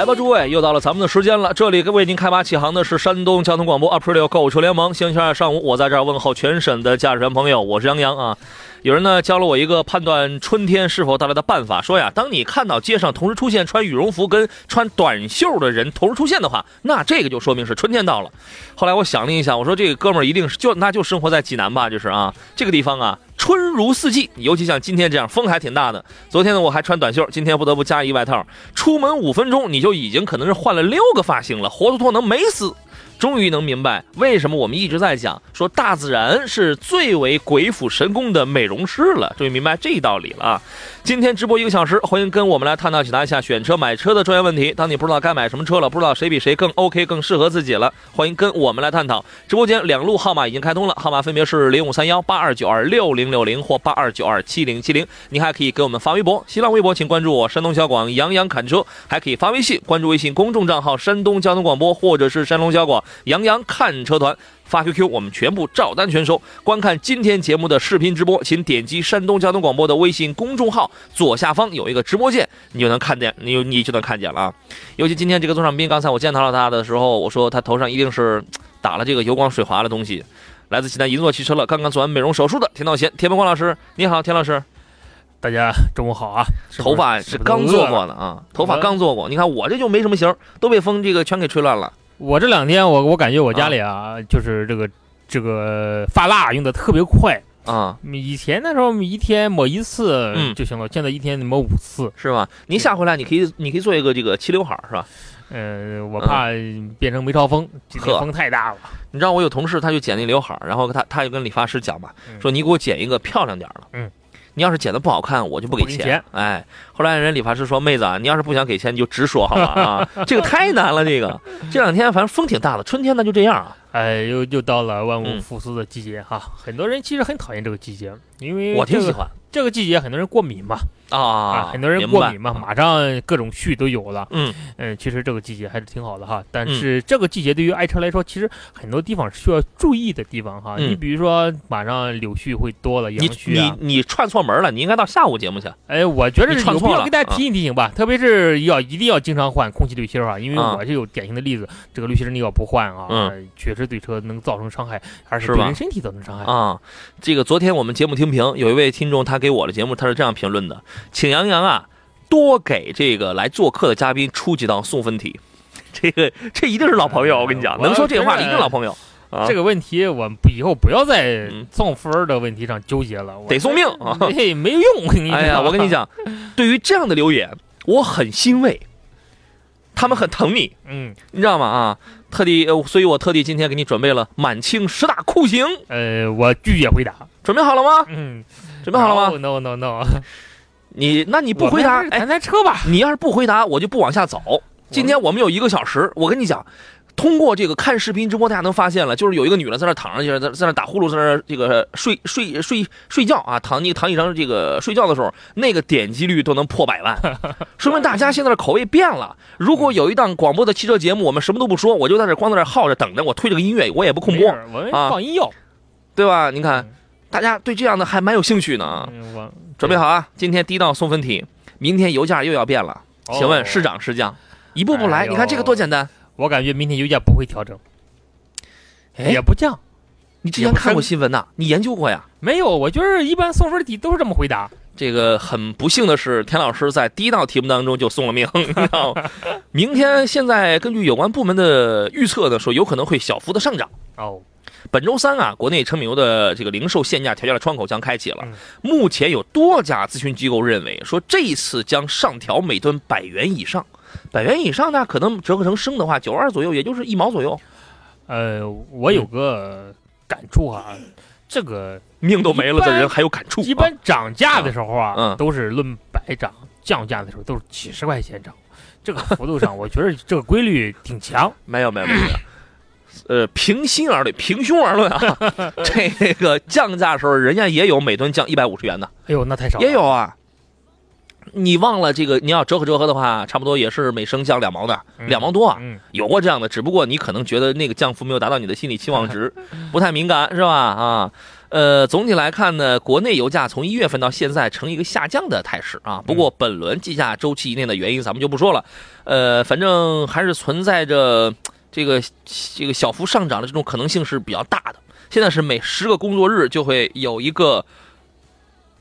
来吧，诸位，又到了咱们的时间了。这里为您开拔启航的是山东交通广播 Up Radio 购车联盟。星期二上午，我在这儿问候全省的驾驶员朋友，我是杨洋啊。有人呢教了我一个判断春天是否到来的办法，说呀，当你看到街上同时出现穿羽绒服跟穿短袖的人同时出现的话，那这个就说明是春天到了。后来我想了一下，我说这个哥们儿一定是就那就生活在济南吧，就是啊，这个地方啊，春如四季，尤其像今天这样风还挺大的。昨天呢我还穿短袖，今天不得不加一外套。出门五分钟你就已经可能是换了六个发型了，活脱脱能美死。终于能明白为什么我们一直在讲说大自然是最为鬼斧神工的美容师了，终于明白这道理了！今天直播一个小时，欢迎跟我们来探讨解答一下选车买车的专业问题。当你不知道该买什么车了，不知道谁比谁更 OK 更适合自己了，欢迎跟我们来探讨。直播间两路号码已经开通了，号码分别是零五三幺八二九二六零六零或八二九二七零七零。你还可以给我们发微博，新浪微博请关注我山东小广杨洋侃车，还可以发微信关注微信公众账号山东交通广播或者是山东小广。杨洋看车团发 QQ，我们全部照单全收。观看今天节目的视频直播，请点击山东交通广播的微信公众号左下方有一个直播键，你就能看见，你你就能看见了啊。尤其今天这个座上宾，刚才我见到了他的时候，我说他头上一定是打了这个油光水滑的东西。来自济南银座汽车了，刚刚做完美容手术的田道贤，田文光老师，你好，田老师。大家中午好啊！头发是刚做过的啊，头发刚做过。你看我这就没什么型，都被风这个全给吹乱了。我这两天，我我感觉我家里啊，就是这个这个发蜡用的特别快啊。以前那时候一天抹一次就行了，现在一天抹五次，是吧？您下回来你可以你可以做一个这个齐刘海是吧？嗯，我怕变成梅超风，风太大了。你知道我有同事他就剪那刘海，然后他他就跟理发师讲嘛，说你给我剪一个漂亮点的。嗯。你要是剪的不好看，我就不给钱。哎，后来人理发师说：“妹子啊，你要是不想给钱，你就直说好了？啊，这个太难了。这个这两天反正风挺大的，春天那就这样啊。哎，又又到了万物复苏的季节哈。很多人其实很讨厌这个季节，因为我挺喜欢这个季节，很多人过敏嘛。啊，很多人过敏嘛，马上各种絮都有了。嗯嗯，其实这个季节还是挺好的哈。但是这个季节对于爱车来说，其实很多地方需要注意的地方哈。你比如说，马上柳絮会多了，杨絮啊。你你串错门了，你应该到下午节目去。哎，我觉得有必要给大家提醒提醒吧，特别是要一定要经常换空气滤芯啊，因为我是有典型的例子，这个滤芯你要不换啊，确实对车能造成伤害，而是对人身体造成伤害啊。这个昨天我们节目听评，有一位听众他给我的节目他是这样评论的。请杨洋啊，多给这个来做客的嘉宾出几道送分题。这个这一定是老朋友，我跟你讲，能说这话的一定老朋友。这个问题我以后不要在送分的问题上纠结了，得送命啊！嘿，没有用。哎呀，我跟你讲，对于这样的留言，我很欣慰，他们很疼你。嗯，你知道吗？啊，特地，所以我特地今天给你准备了满清十大酷刑。呃，我拒绝回答。准备好了吗？嗯。准备好了吗？No No No，你那你不回答，谈谈车吧。你要是不回答，我就不往下走。今天我们有一个小时，我跟你讲，通过这个看视频直播，大家能发现了，就是有一个女的在那躺着，在在那打呼噜，在那这个睡睡睡睡觉啊，躺你躺椅上这个睡觉的时候，那个点击率都能破百万，说明大家现在的口味变了。如果有一档广播的汽车节目，我们什么都不说，我就在这光在这耗着等着，我推这个音乐，我也不控播啊，放音乐，对吧？您看。大家对这样的还蛮有兴趣呢。准备好啊！今天第一道送分题，明天油价又要变了，请问是涨是降？一步步来，你看这个多简单。我感觉明天油价不会调整，也不降。你之前看过新闻呐？你研究过呀？没有，我觉得一般送分题都是这么回答。这个很不幸的是，田老师在第一道题目当中就送了命。明天现在根据有关部门的预测呢，说有可能会小幅的上涨。哦。本周三啊，国内成品油的这个零售限价调价的窗口将开启了。目前有多家咨询机构认为，说这一次将上调每吨百元以上，百元以上呢，可能折合成升的话，九二左右，也就是一毛左右。呃，我有个感触啊，这个命都没了的人还有感触。一般涨价的时候啊，嗯，都是论百涨；降价的时候都是几十块钱涨。这个幅度上，我觉得这个规律挺强。没有，没有，没有。呃，平心而论，平胸而论啊，这个降价的时候，人家也有每吨降一百五十元的。哎呦，那太少。也有啊。你忘了这个？你要折合折合的话，差不多也是每升降两毛的，两毛多啊。有过这样的，只不过你可能觉得那个降幅没有达到你的心理期望值，不太敏感，是吧？啊，呃，总体来看呢，国内油价从一月份到现在呈一个下降的态势啊。不过本轮计价周期以内的原因咱们就不说了，呃，反正还是存在着这个这个小幅上涨的这种可能性是比较大的。现在是每十个工作日就会有一个。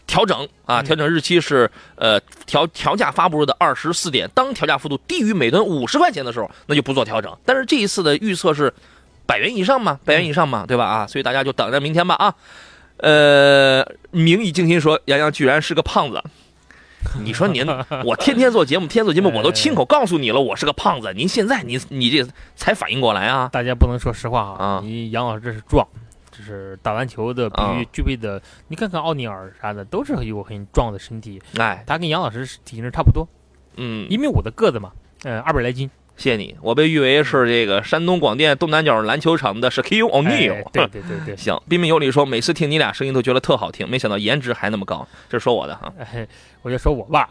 调整啊，调整日期是呃调调价发布日的二十四点。当调价幅度低于每吨五十块钱的时候，那就不做调整。但是这一次的预测是百元以上嘛，百元以上嘛，对吧？啊，所以大家就等着明天吧啊。呃，名义静心说杨洋居然是个胖子，你说您，我天天做节目，天天做节目，我都亲口告诉你了，我是个胖子。您现在你你这才反应过来啊？大家不能说实话啊，你杨老师这是壮。这是打篮球的必须具备的，你看看奥尼尔啥的，都是有很壮的身体。哎，他跟杨老师体型差不多，嗯，一米五的个子嘛，呃，二百来斤。谢谢你，我被誉为是这个山东广电东南角篮球场的 Shaquille O'Neal。对对对对，行。彬彬有礼说，每次听你俩声音都觉得特好听，没想到颜值还那么高，这是说我的哈。哎，我就说我吧。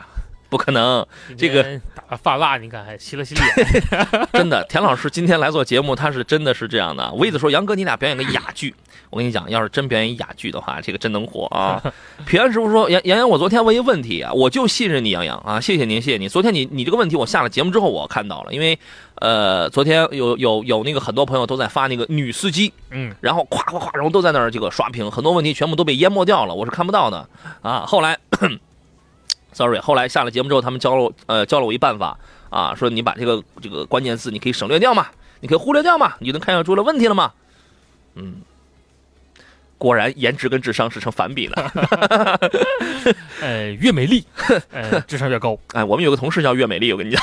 不可能，这个打发蜡，你看还洗了洗脸。真的，田老师今天来做节目，他是真的是这样的。我意思说，杨哥，你俩表演个哑剧，我跟你讲，要是真表演哑剧的话，这个真能火啊！平安师傅说，杨杨洋，我昨天问一问题啊，我就信任你，杨洋啊，谢谢您，谢谢你。昨天你你这个问题，我下了节目之后我看到了，因为呃，昨天有有有那个很多朋友都在发那个女司机，嗯，然后咵咵咵，然后都在那儿这个刷屏，很多问题全部都被淹没掉了，我是看不到的啊。后来。Sorry，后来下了节目之后，他们教了呃教了我一办法啊，说你把这个这个关键字你可以省略掉嘛，你可以忽略掉嘛，你就能看出出了问题了嘛。嗯，果然颜值跟智商是成反比的。呃，越美丽，呃，智商越高。哎，我们有个同事叫岳美丽，我跟你讲，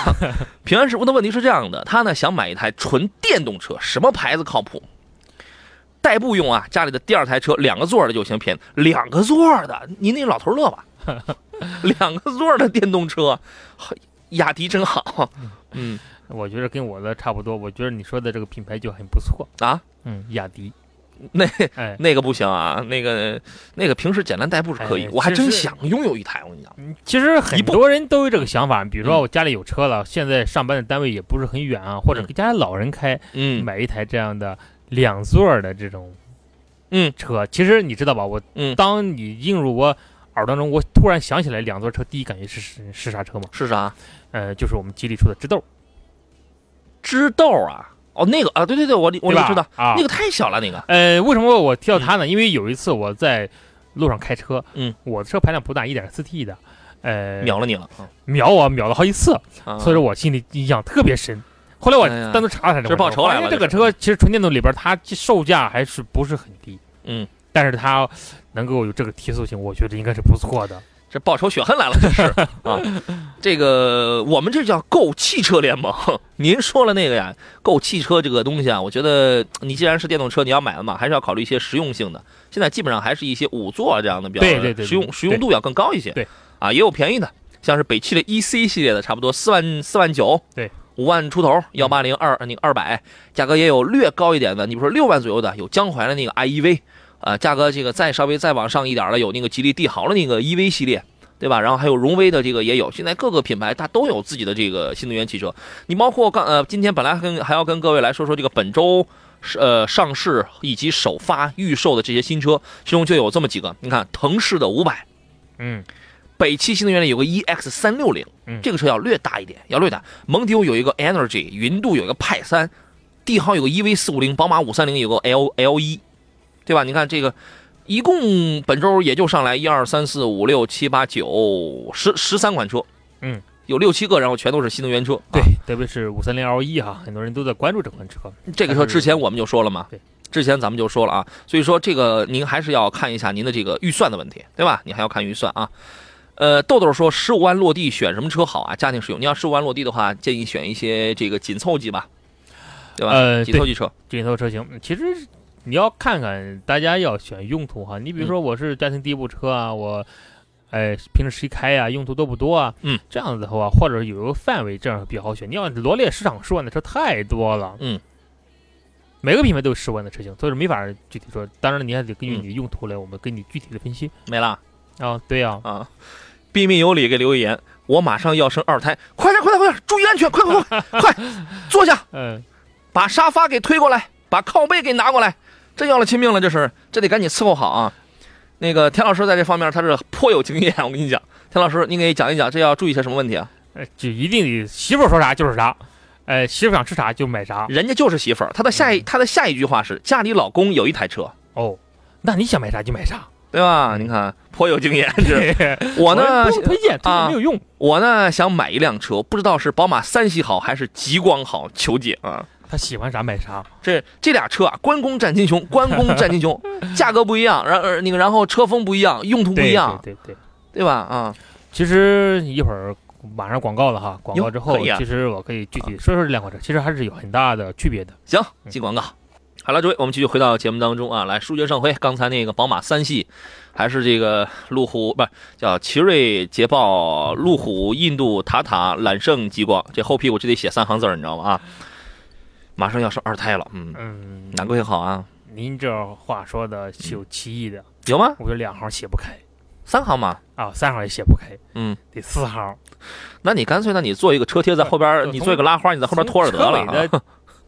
平安师傅的问题是这样的，他呢想买一台纯电动车，什么牌子靠谱？代步用啊，家里的第二台车两个座的就行，便宜两个座的，您那老头乐吧？两个座的电动车，雅迪真好。嗯，我觉得跟我的差不多。我觉得你说的这个品牌就很不错啊。嗯，雅迪，那那个不行啊，那个那个平时简单代步是可以，我还真想拥有一台。我跟你讲，其实很多人都有这个想法。比如说我家里有车了，现在上班的单位也不是很远啊，或者给家里老人开，嗯，买一台这样的两座的这种嗯车。其实你知道吧？我嗯，当你映入我。耳当中，我突然想起来，两座车第一感觉是是是啥车吗？是啥？呃，就是我们吉利出的智豆。智豆啊，哦，那个啊，对对对，我我就知道啊，那个太小了，那个。呃，为什么我提到它呢？因为有一次我在路上开车，嗯，我的车排量不大，一点四 T 的，呃，秒了你了，秒我秒了好几次，所以说我心里印象特别深。后来我单独查了查，这报仇来了。这个车其实纯电动里边，它售价还是不是很低，嗯。但是它能够有这个提速性，我觉得应该是不错的。这报仇雪恨来了，这 是啊！这个我们这叫购汽车联盟。您说了那个呀，购汽车这个东西啊，我觉得你既然是电动车，你要买了嘛，还是要考虑一些实用性的。现在基本上还是一些五座这样的，比较实用，实用度要更高一些。对啊，也有便宜的，像是北汽的 E C 系列的，差不多四万四万九，对，五万出头，幺八零二那个二百，价格也有略高一点的，你比如说六万左右的，有江淮的那个 I E V。啊，价格这个再稍微再往上一点的，有那个吉利帝豪的那个 EV 系列，对吧？然后还有荣威的这个也有。现在各个品牌它都有自己的这个新能源汽车。你包括刚呃，今天本来跟还要跟各位来说说这个本周呃上市以及首发预售的这些新车，其中就有这么几个。你看，腾势的五百，嗯，北汽新能源的有个 EX 三六零，这个车要略大一点，要略大。蒙迪欧有一个 Energy，云度有一个派三，帝豪有个 EV 四五零，宝马五三零有个 L L 一。对吧？你看这个，一共本周也就上来一二三四五六七八九十十三款车，嗯，有六七个，然后全都是新能源车。对，特别是五三零 L 一哈，很多人都在关注这款车。这个车之前我们就说了嘛，对，之前咱们就说了啊，所以说这个您还是要看一下您的这个预算的问题，对吧？你还要看预算啊。呃，豆豆说十五万落地选什么车好啊？家庭使用，你要十五万落地的话，建议选一些这个紧凑级吧。对吧？呃，紧凑级车，紧凑车型。其实你要看看大家要选用途哈。你比如说我是家庭第一部车啊，我哎平时谁开呀，用途多不多啊？嗯，这样子的话，或者有一个范围，这样比较好选。你要罗列市场十万的车太多了，嗯。每个品牌都有十万的车型，所以说没法具体说。当然，你还得根据你的用途来，我们给你具体的分析。没了啊？对呀啊！彬彬有礼给留言，我马上要生二胎，快点快点快点，注意安全，快快快 快坐下。嗯，把沙发给推过来，把靠背给拿过来，这要了亲命了，这是，这得赶紧伺候好啊。那个田老师在这方面他是颇有经验，我跟你讲，田老师，你给讲一讲，这要注意些什么问题啊？就一定得媳妇说啥就是啥。哎，媳妇想吃啥就买啥，人家就是媳妇儿。他的下一他的下一句话是：家里老公有一台车哦，那你想买啥就买啥，对吧？你看颇有经验，这 我呢不推荐，啊没有用。我呢想买一辆车，不知道是宝马三系好还是极光好，求解啊！他喜欢啥买啥。这这俩车啊，关公战秦琼，关公战秦琼，价格不一样，然那个然后车风不一样，用途不一样，对对对吧？啊，其实一会儿。马上广告了哈，广告之后，其实我可以具体说说这两款车，其实还是有很大的区别的。行，进广告。好了，诸位，我们继续回到节目当中啊，来书接上回，刚才那个宝马三系，还是这个路虎，不是叫奇瑞、捷豹、路虎、印度、塔塔、揽胜、极光，这后屁股就得写三行字你知道吗？啊，马上要生二胎了，嗯嗯，哪个也好啊？您这话说的是有歧义的，有吗？我有两行写不开，三行嘛？啊，三行也写不开，嗯，得四行。那你干脆，那你做一个车贴在后边，你做一个拉花，你在后边拖着得了。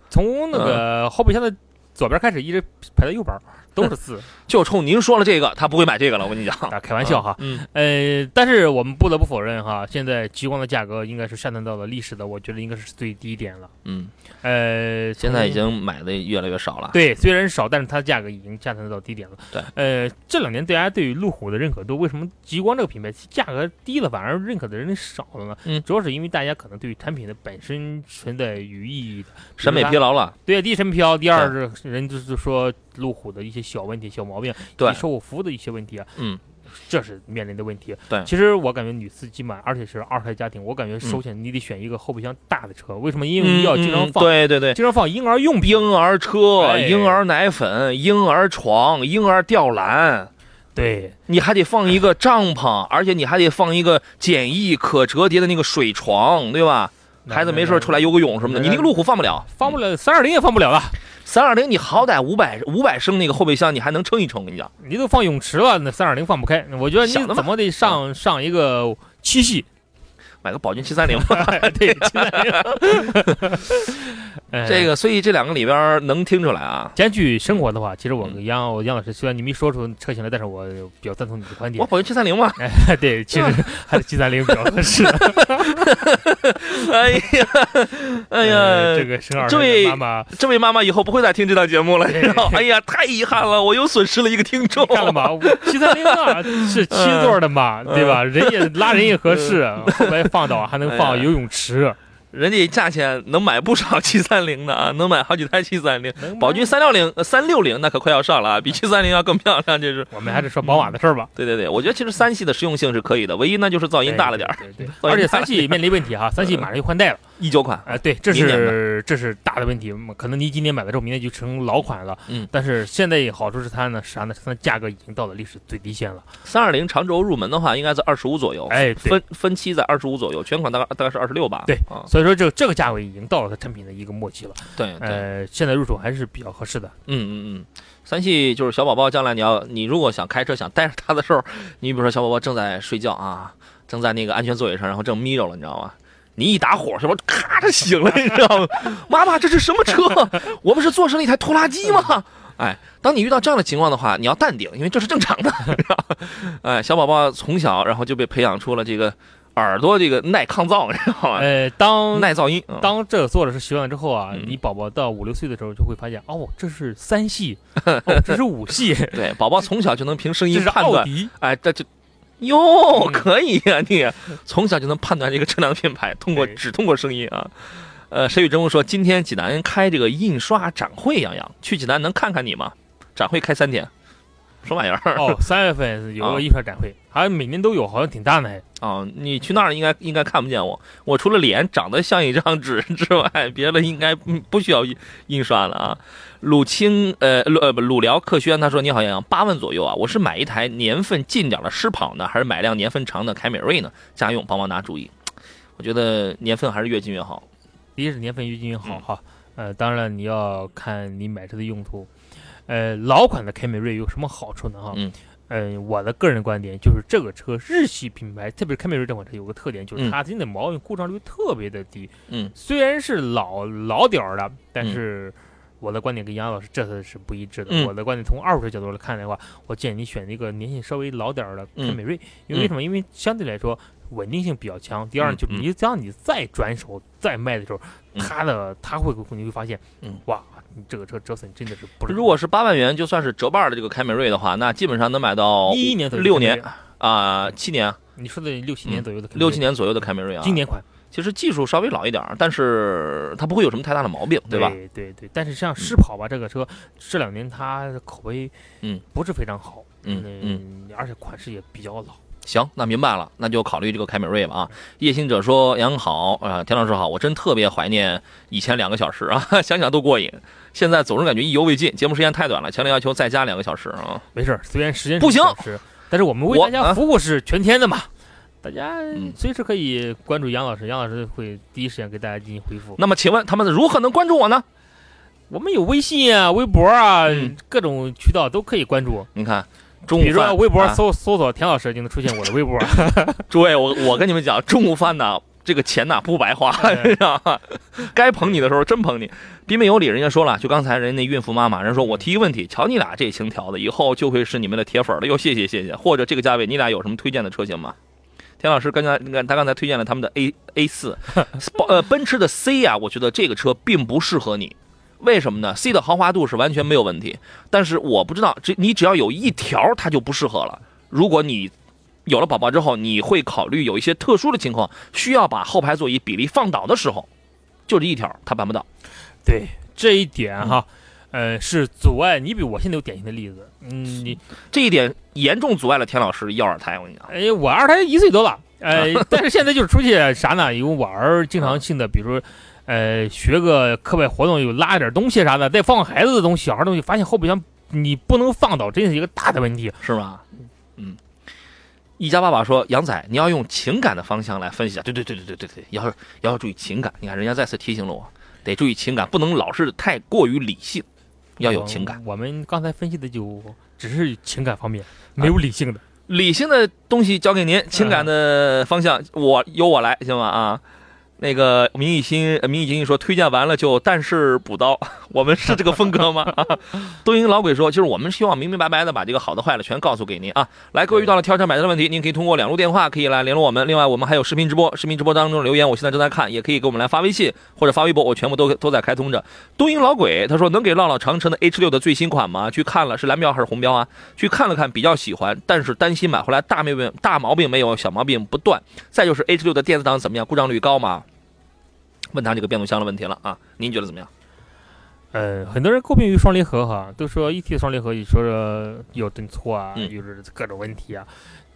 从那个 后备箱的左边开始，一直排到右边。都是四，就冲您说了这个，他不会买这个了。我跟你讲，啊开玩笑哈。嗯，呃，但是我们不得不否认哈，现在极光的价格应该是下探到了历史的，我觉得应该是最低点了。嗯，呃，现在已经买的越来越少了。对，虽然少，但是它的价格已经下探到低点了。对，呃，这两年大家对于路虎的认可度，为什么极光这个品牌价格低了，反而认可的人少了呢？嗯，主要是因为大家可能对于产品的本身存在有意义的审美疲劳了。对，第一审美疲劳，第二是人就是说。路虎的一些小问题、小毛病，对售后服务的一些问题啊，嗯，这是面临的问题。对，其实我感觉女司机嘛，而且是二胎家庭，我感觉首先你得选一个后备箱大的车。为什么？因为你要经常放，对对对，经常放婴儿用品、婴儿车、婴儿奶粉、婴儿床、婴儿吊篮。对，你还得放一个帐篷，而且你还得放一个简易可折叠的那个水床，对吧？孩子没事出来游个泳什么的，你那个路虎放不了，放不了，三二零也放不了了。三二零，你好歹五百五百升那个后备箱，你还能撑一撑。我跟你讲，你都放泳池了，那三二零放不开。我觉得你怎么得上上一个七系。买个宝骏七三零吧，对，七三零。这个，所以这两个里边能听出来啊。兼具生活的话，其实我跟杨我杨老师，虽然你没说出车型来，但是我比较赞同你的观点。我宝骏七三零嘛，哎，对，其实 还是七三零比较合适。哎呀，哎呀，这个生二这位妈妈，这位妈妈以后不会再听这档节目了。哎呀，太遗憾了，我又损失了一个听众。看了吗？七三零啊，是七座的嘛，对吧？人也拉人也合适，后边放倒还能放游泳池。人家价钱能买不少七三零的啊，能买好几台七三零。宝骏三六零、三六零那可快要上了啊，比七三零要更漂亮。这是我们还是说宝马的事儿吧？对对对，我觉得其实三系的实用性是可以的，唯一呢就是 噪音大了点儿。对对，而且三系面临问题哈，三系马上就换代了。一九款，哎，对，这是这是大的问题，可能你今年买了之后，明年就成老款了。嗯，但是现在好处是它呢，啥呢？它的价格已经到了历史最低线了。三二零长轴入门的话，应该在二十五左右，哎，分分期在二十五左右，全款大概大概是二十六吧。对，所以说这这个价位已经到了它产品的一个末期了。对，呃，现在入手还是比较合适的。嗯嗯嗯，三系就是小宝宝将来你要你如果想开车想带着它的时候，你比如说小宝宝正在睡觉啊，正在那个安全座椅上，然后正眯着了，你知道吗？你一打火，是不咔着醒了，你知道吗？妈妈，这是什么车？我们是坐上了一台拖拉机吗？哎，当你遇到这样的情况的话，你要淡定，因为这是正常的。哎，小宝宝从小然后就被培养出了这个耳朵这个耐抗噪，你知道吗？呃，当耐噪音，当这个做的是习惯之后啊，你宝宝到五六岁的时候就会发现，哦，这是三系，哦，这是五系。对，宝宝从小就能凭声音判断。哎，这就。哟，可以呀！你从小就能判断这个车辆的品牌，通过只通过声音啊。呃，谁与争锋说今天济南开这个印刷展会，杨洋去济南能看看你吗？展会开三天，什么玩意儿？哦，三月份有个印刷展会，好像每年都有，好像挺大的。啊，你去那儿应该应该看不见我，我除了脸长得像一张纸之外，别的应该不需要印刷了啊。鲁青呃鲁呃不鲁辽克轩他说你好杨洋八万左右啊，我是买一台年份近点的狮跑呢，还是买辆年份长的凯美瑞呢？家用帮忙拿主意。我觉得年份还是越近越好，第一是年份越近越好哈。呃，当然你要看你买车的用途。呃，老款的凯美瑞有什么好处呢？哈，嗯。嗯，我的个人观点就是这个车日系品牌，特别是凯美瑞这款车有个特点，就是它真的毛病故障率特别的低。嗯，虽然是老老点儿的，但是我的观点跟杨老师这次是不一致的。我的观点从二手车角度来看的话，我建议你选一个年限稍微老点儿的凯美瑞，因为为什么？因为相对来说稳定性比较强。第二，就是你只要你再转手再卖的时候，它的它会你会发现，哇。这个车折损真的是不。如果是八万元，就算是折半的这个凯美瑞的话，那基本上能买到一一年左右六年啊，七年。你说的六七年左右的，六七年左右的凯美瑞啊，经典款。其实技术稍微老一点，但是它不会有什么太大的毛病，对吧？对对对。但是像狮跑吧，这个车这两年它口碑嗯不是非常好，嗯嗯，而且款式也比较老。行，那明白了，那就考虑这个凯美瑞吧啊！夜行者说：“杨好，啊，田老师好，我真特别怀念以前两个小时啊，想想都过瘾。现在总是感觉意犹未尽，节目时间太短了，强烈要求再加两个小时啊！没事，虽然时间不行，但是我们为大家服务是全天的嘛，大家随时可以关注杨老师，杨老师会第一时间给大家进行回复。那么，请问他们如何能关注我呢？我们有微信啊、微博啊，各种渠道都可以关注。你看。”比如说微博搜搜索田老师就能出现我的微博。诸位，我我跟你们讲，中午饭呢，这个钱呐不白花，知道吗？该捧你的时候真捧你。彬彬有礼，人家说了，就刚才人那孕妇妈妈，人说我提一个问题，瞧你俩这情调的，以后就会是你们的铁粉了。哟，谢谢谢谢。或者这个价位，你俩有什么推荐的车型吗？田老师刚才他刚才推荐了他们的 A A 四，呃，奔驰的 C 呀，我觉得这个车并不适合你。为什么呢？C 的豪华度是完全没有问题，但是我不知道，这你只要有一条，它就不适合了。如果你有了宝宝之后，你会考虑有一些特殊的情况，需要把后排座椅比例放倒的时候，就这一条，他办不到。对这一点哈，呃，是阻碍。你比我现在有典型的例子，嗯，你这一点严重阻碍了田老师要二胎。我跟你讲，哎，我二胎一岁多了，呃，但是现在就是出去啥呢？因为我儿经常性的，比如说。呃，学个课外活动，有拉点东西啥的，再放孩子的东西、小孩东西，发现后备箱你不能放倒，真是一个大的问题，是吧？一家爸爸说：“杨仔，你要用情感的方向来分析啊！对对对对对对对，要要注意情感。你看，人家再次提醒了我，得注意情感，不能老是太过于理性，要有情感。我们刚才分析的就只是情感方面，没有理性的。理性的东西交给您，情感的方向我由我来，行吗？啊。”那个明义新，明义经济说推荐完了就但是补刀，我们是这个风格吗？东营老鬼说，就是我们希望明明白白的把这个好的坏的全告诉给您啊。来，各位遇到了挑车买车的问题，您可以通过两路电话可以来联络我们。另外，我们还有视频直播，视频直播当中留言，我现在正在看，也可以给我们来发微信或者发微博，我全部都都在开通着。东营老鬼他说，能给唠唠长城的 H 六的最新款吗？去看了是蓝标还是红标啊？去看了看，比较喜欢，但是担心买回来大毛病大毛病没有，小毛病不断。再就是 H 六的电子档怎么样？故障率高吗？问他这个变速箱的问题了啊？您觉得怎么样？呃，很多人诟病于双离合哈，都说一 T 双离合，你说说有顿挫啊，就是各种问题啊。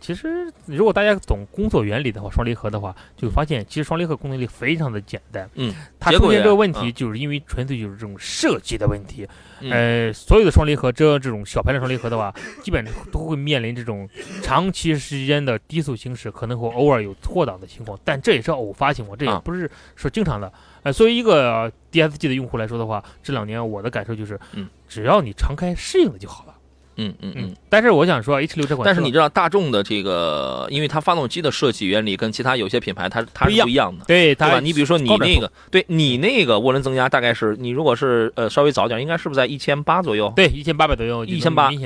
其实，如果大家懂工作原理的话，双离合的话，就发现其实双离合功能力非常的简单。嗯，它出现这个问题，就是因为纯粹就是这种设计的问题。呃，所有的双离合，这这种小排量双离合的话，基本都会面临这种长期时间的低速行驶，可能会偶尔有错档的情况，但这也是偶发情况，这也不是说经常的。呃，作为一个 DSG 的用户来说的话，这两年我的感受就是，嗯，只要你常开适应了就好了。嗯嗯嗯，但是我想说，H 六这款，但是你知道大众的这个，因为它发动机的设计原理跟其他有些品牌它它是不一样的，对对吧？你比如说你那个，对你那个涡轮增压大概是，你如果是呃稍微早点，应该是不是在一千八左右？对，一千八百左右，一千八，一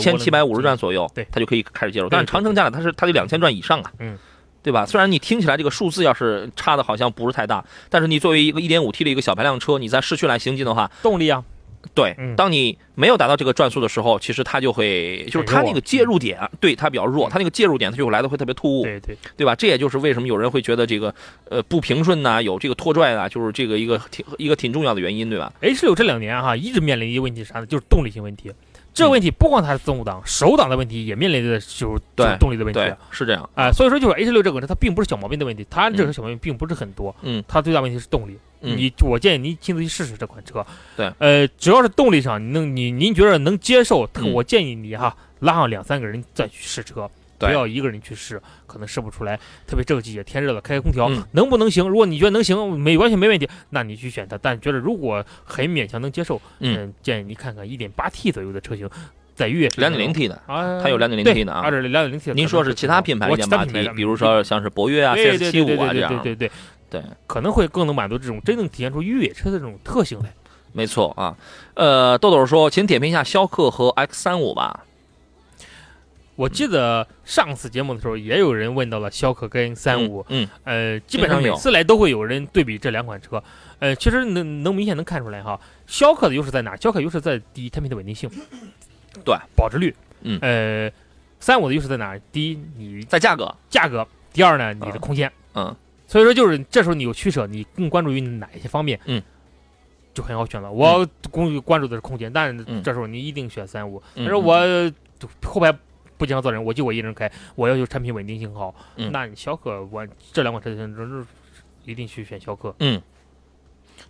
千七百五十转左右，对，它就可以开始介入。但是长城家的它是它得两千转以上啊，嗯，对吧？虽然你听起来这个数字要是差的好像不是太大，但是你作为一个一点五 T 的一个小排量车，你在市区来行进的话，动力啊。对，嗯当你没有达到这个转速的时候，其实它就会，就是它那个介入点，对它比较弱，它那个介入点它就会来的会特别突兀，对对，对吧？这也就是为什么有人会觉得这个呃不平顺呐、有这个拖拽啊，就是这个一个挺一个挺重要的原因，对吧？H 六这两年哈一直面临一个问题啥呢？就是动力性问题。这个问题不光它是自动挡，手挡的问题也面临着就是对动力的问题。对，是这样。啊、所以说就是 H 六这个车，它并不是小毛病的问题，它这个小毛病并不是很多，嗯，它最大问题是动力。嗯你我建议您亲自去试试这款车。对，呃，只要是动力上，你能你您觉得能接受，嗯我建议你哈拉上两三个人再去试车。不要一个人去试，可能试不出来。特别这个季节天热了，开开空调、嗯能不能行？如果你觉得能行，没完全没问题，那你去选它。但觉得如果很勉强能接受，嗯，建议你看看一点八 T 左右的车型，在越野两点零 T 的，啊，它有两点零 T 的啊二点零两点零 T 的您说是其他品牌一点八 T，的比如说像是博越啊、对 CS 对七五啊这样，对对对，对，可能会更能满足这种真正体现出越野车的这种特性来。没错啊。呃，豆豆说，请点评一下逍客和 X 三五吧。我记得上次节目的时候，也有人问到了逍客跟三五，嗯，呃，基本上每次来都会有人对比这两款车，呃，其实能能明显能看出来哈，逍客的优势在哪儿？逍客优势在第一，产品的稳定性，对，保值率，嗯呃，三五的优势在哪儿？第一，你在价格，价格；第二呢，你的嗯空间。嗯，所以说就是这时候你有取舍，你更关注于哪一些方面？嗯，就很好选了。我关关注的是空间，但是嗯这时候你一定选三五。嗯但是我后排不经常坐人，我就我一人开，我要求产品稳定性好。嗯那你逍客，我这两款车型真是一定去选逍客。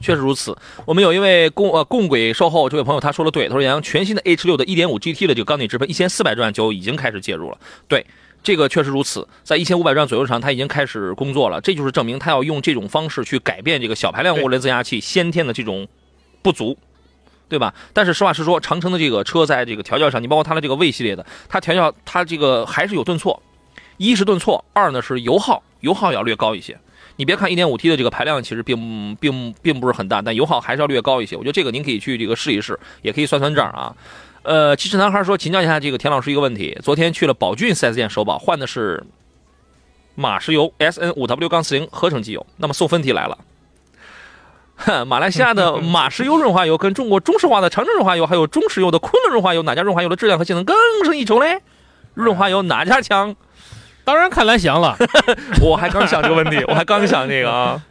确实如此。我们有一位共呃共轨售后这位朋友他说的对，他说杨洋全新的 H 六的1.5 GT 的这个缸内直喷1400转就已经开始介入了。对，这个确实如此，在一千五百转左右上它已经开始工作了，这就是证明它要用这种方式去改变这个小排量涡轮增压器先天的这种不足。对吧？但是实话实说，长城的这个车在这个调教上，你包括它的这个魏系列的，它调教它这个还是有顿挫，一是顿挫，二呢是油耗，油耗也要略高一些。你别看 1.5T 的这个排量其实并并并不是很大，但油耗还是要略高一些。我觉得这个您可以去这个试一试，也可以算算账啊。呃，其实男孩说请教一下这个田老师一个问题：昨天去了宝骏 4S 店首保，换的是马石油 SN 五 W 杠四零合成机油，那么送分题来了。哼，马来西亚的马石油润滑油跟中国中石化的长城润滑油，还有中石油的昆仑润滑油，哪家润滑油的质量和性能更胜一筹嘞？润滑油哪家强？当然看蓝翔了，我还刚想这个问题，我还刚想这个啊。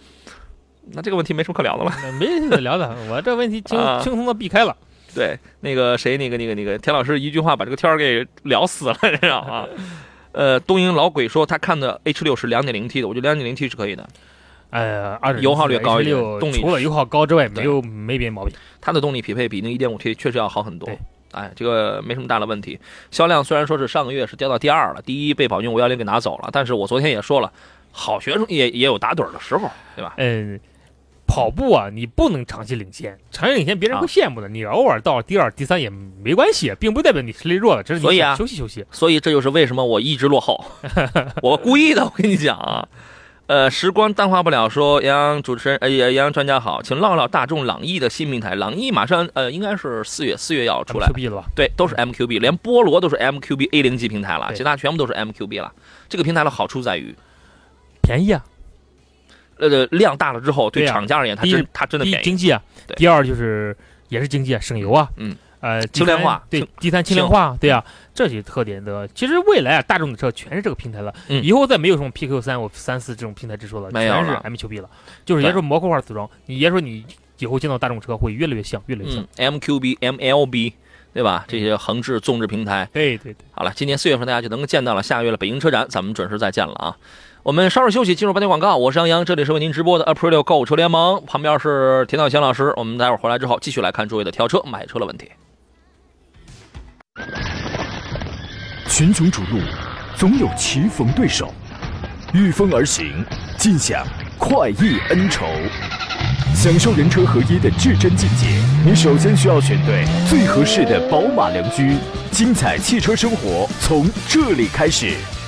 那这个问题没什么可聊的了。没什么可聊的，我这问题轻啊轻松的避开了。对，那个谁，那个那个那个田老师一句话把这个天儿给聊死了，你知道吗？呃，东营老鬼说他看的 H 六是两点零 T 的，我觉得两点零 T 是可以的，呃，二油耗略高一点动力除了油耗高之外，没有没别的毛病。它的动力匹配比那一点五 T 确实要好很多对。哎，这个没什么大的问题。销量虽然说是上个月是掉到第二了，第一被宝骏五幺零给拿走了，但是我昨天也说了，好学生也也有打盹的时候，对吧？嗯，跑步啊，你不能长期领先，长期领先别人会啊羡慕的。你偶尔到第二、第三也没关系，并不代表你实力弱了，只是你所以啊想休息休息。所以这就是为什么我一直落后，我故意的。我跟你讲啊，呃，时光淡化不了说杨洋主持人，呃，杨洋专家好，请唠唠大众朗逸的新平台。朗逸马上呃，应该是四月四月要出来 Q，B 了吧？对，都是 MQB，连菠萝都是 MQB A 零级平台了，其他全部都是 MQB 了。这个平台的好处在于，便宜啊，呃，量大了之后，对厂家而言，它真它真的便宜。经济啊，对第二就是也是经济啊，省油啊，嗯，呃，轻量化对，第三轻量化，对啊，这些特点的。其实未来啊，大众的车全是这个平台了，嗯以后再没有什么 PQ 三、我三四这种平台之说了，全是 MQB 了，就是也对就是模块化组装。你也说你以后见到大众车会越来越像，越来越像。嗯，MQB、MLB，对吧？这些横置、纵置平台，对对对，好了，今年四月份大家就能够见到了。下个月的北京车展，咱们准时再见了啊！我们稍事休息，进入半天广告。我是杨洋，这里是为您直播的 April 购物车联盟，旁边是田道祥老师。我们待会儿回来之后，继续来看诸位的挑车、买车的问题。群雄逐鹿，总有棋逢对手，御风而行，尽享快意恩仇。享受人车合一的至臻境界，你首先需要选对最合适的宝马良驹。精彩汽车生活从这里开始。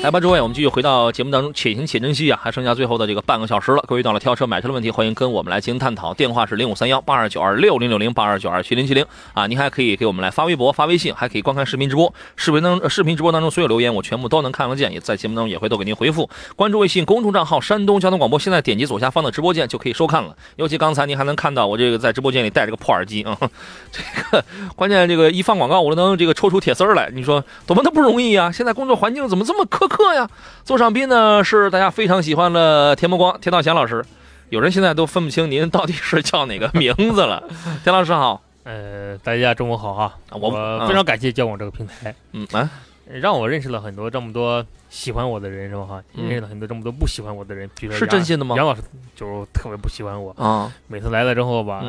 来吧，诸位，我们继续回到节目当中，且行且珍惜啊！还剩下最后的这个半个小时了。各位遇到了挑车、买车的问题，欢迎跟我们来进行探讨。电话是零五三幺八二九二六零六零八二九二七零七零啊！您还可以给我们来发微博、发微信，还可以观看视频直播。视频当视频直播当中所有留言，我全部都能看得见，也在节目当中也会都给您回复。关注微信公众账号“山东交通广播”，现在点击左下方的直播键就可以收看了。尤其刚才您还能看到我这个在直播间里戴着个破耳机啊，这个关键这个一放广告，我都能这个抽出铁丝来。你说多么的不容易啊！现在工作环境怎么这么苛刻呀？座上宾呢是大家非常喜欢的田伯光、田道贤老师，有人现在都分不清您到底是叫哪个名字了。田老师好，呃，大家中午好哈，我非常感谢交往这个平台，嗯啊，让我认识了很多这么多喜欢我的人是吧哈，认识了很多这么多不喜欢我的人，比如是真心的吗？杨老师就特别不喜欢我。啊，每次来了之后吧，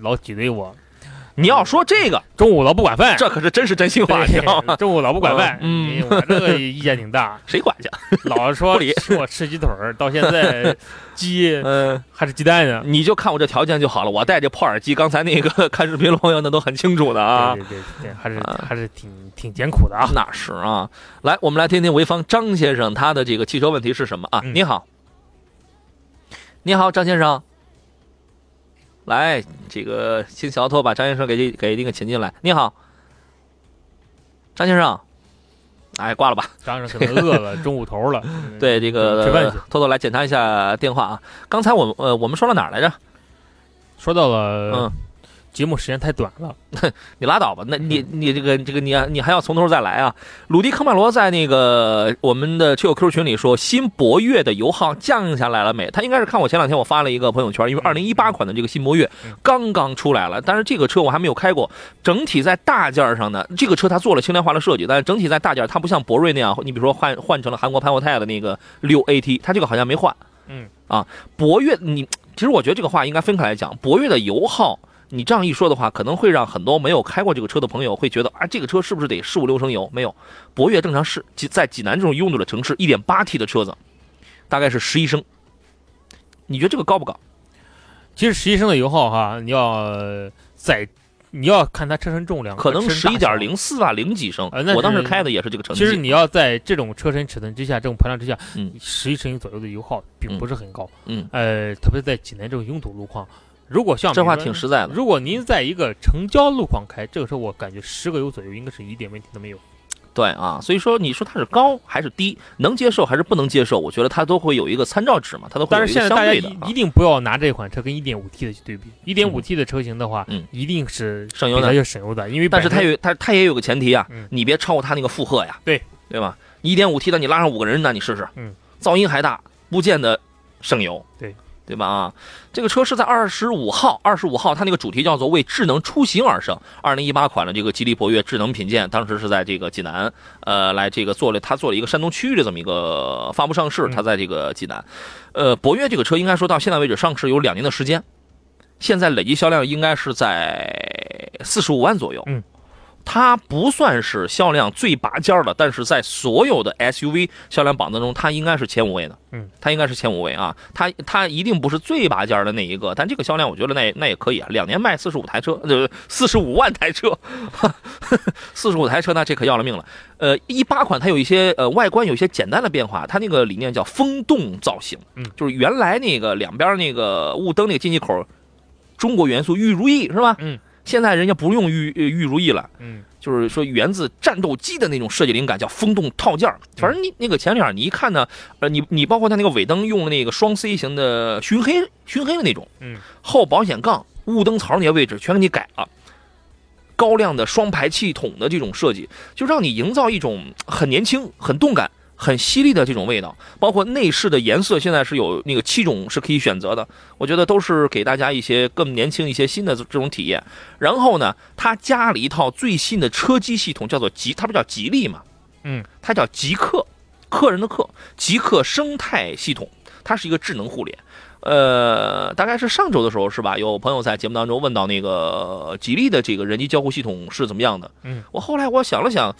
老挤兑我。你要说这个中午老不管饭，这可是真是真心话，你知道吗？中午老不管饭，嗯，我这个意见挺大。谁管去？老说请我吃鸡腿儿，到现在鸡嗯还是鸡蛋呢？你就看我这条件就好了。我戴着破耳机，刚才那个看视频的朋友那都很清楚的啊。对对对，还是还是挺挺艰苦的啊。那是啊。来，我们来听听潍坊张先生他的这个汽车问题是什么啊？你好，你好，张先生。来，这个请小托把张先生给给那个请进来。你好，张先生，哎，挂了吧。张先生可能饿了，中午头了。对，这个偷偷来检查一下电话啊。刚才我们呃，我们说到哪儿来着？说到了嗯。节目时间太短了，你拉倒吧。那你你这个这个你你还要从头再来啊？鲁迪科曼罗在那个我们的车友 Q 群里说，新博越的油耗降下来了没？他应该是看我前两天我发了一个朋友圈，因为二零一八款的这个新博越刚刚出来了，但是这个车我还没有开过。整体在大件上呢，这个车它做了轻量化的设计，但是整体在大件它不像博瑞那样，你比如说换换成了韩国潘国泰的那个六 AT，它这个好像没换。嗯啊，博越你其实我觉得这个话应该分开来讲，博越的油耗。你这样一说的话，可能会让很多没有开过这个车的朋友会觉得啊，这个车是不是得十五六升油？没有，博越正常是在济南这种拥堵的城市，一点八 T 的车子，大概是十一升。你觉得这个高不高？其实十一升的油耗哈，你要在你要看它车身重量，可能十一点零四啊，零几升。我当时开的也是这个成绩。其实你要在这种车身尺寸之下，这种排量之下，嗯，十一升左右的油耗并不是很高。嗯，呃，特别在济南这种拥堵路况。如果像这话挺实在的。如果您在一个城郊路况开，这个时候我感觉十个油左右应该是一点问题都没有。对啊，所以说你说它是高还是低，能接受还是不能接受？我觉得它都会有一个参照值嘛，它都会有一个相对的。一定不要拿这款车跟一点五 T 的去对比。一点五 T 的车型的话，嗯，一定是省油的，就省油的，因为但是它有它它也有个前提啊，你别超过它那个负荷呀。对对吧？一点五 T 的你拉上五个人，那你试试，嗯，噪音还大，不见得省油。对。对吧？啊，这个车是在二十五号，二十五号，它那个主题叫做“为智能出行而生”。二零一八款的这个吉利博越智能品鉴，当时是在这个济南，呃，来这个做了，它做了一个山东区域的这么一个发布上市。它在这个济南，呃，博越这个车应该说到现在为止上市有两年的时间，现在累计销量应该是在四十五万左右。嗯。它不算是销量最拔尖的，但是在所有的 SUV 销量榜当中，它应该是前五位的。嗯，它应该是前五位啊。它它一定不是最拔尖的那一个，但这个销量我觉得那那也可以啊。两年卖四十五台车，呃，四十五万台车，四十五台车那这可要了命了。呃，一八款它有一些呃外观有一些简单的变化，它那个理念叫风洞造型，嗯，就是原来那个两边那个雾灯那个进气口，中国元素玉如意是吧？嗯。现在人家不用玉玉如意了，嗯，就是说源自战斗机的那种设计灵感，叫风洞套件反正你那个前脸，你一看呢，呃，你你包括它那个尾灯用那个双 C 型的熏黑熏黑的那种，嗯，后保险杠、雾灯槽那些位置全给你改了，高亮的双排气筒的这种设计，就让你营造一种很年轻、很动感。很犀利的这种味道，包括内饰的颜色，现在是有那个七种是可以选择的，我觉得都是给大家一些更年轻一些新的这种体验。然后呢，它加了一套最新的车机系统，叫做吉，它不叫吉利嘛？嗯，它叫极客，客人的客，极客生态系统，它是一个智能互联。呃，大概是上周的时候是吧？有朋友在节目当中问到那个吉利的这个人机交互系统是怎么样的？嗯，我后来我想了想。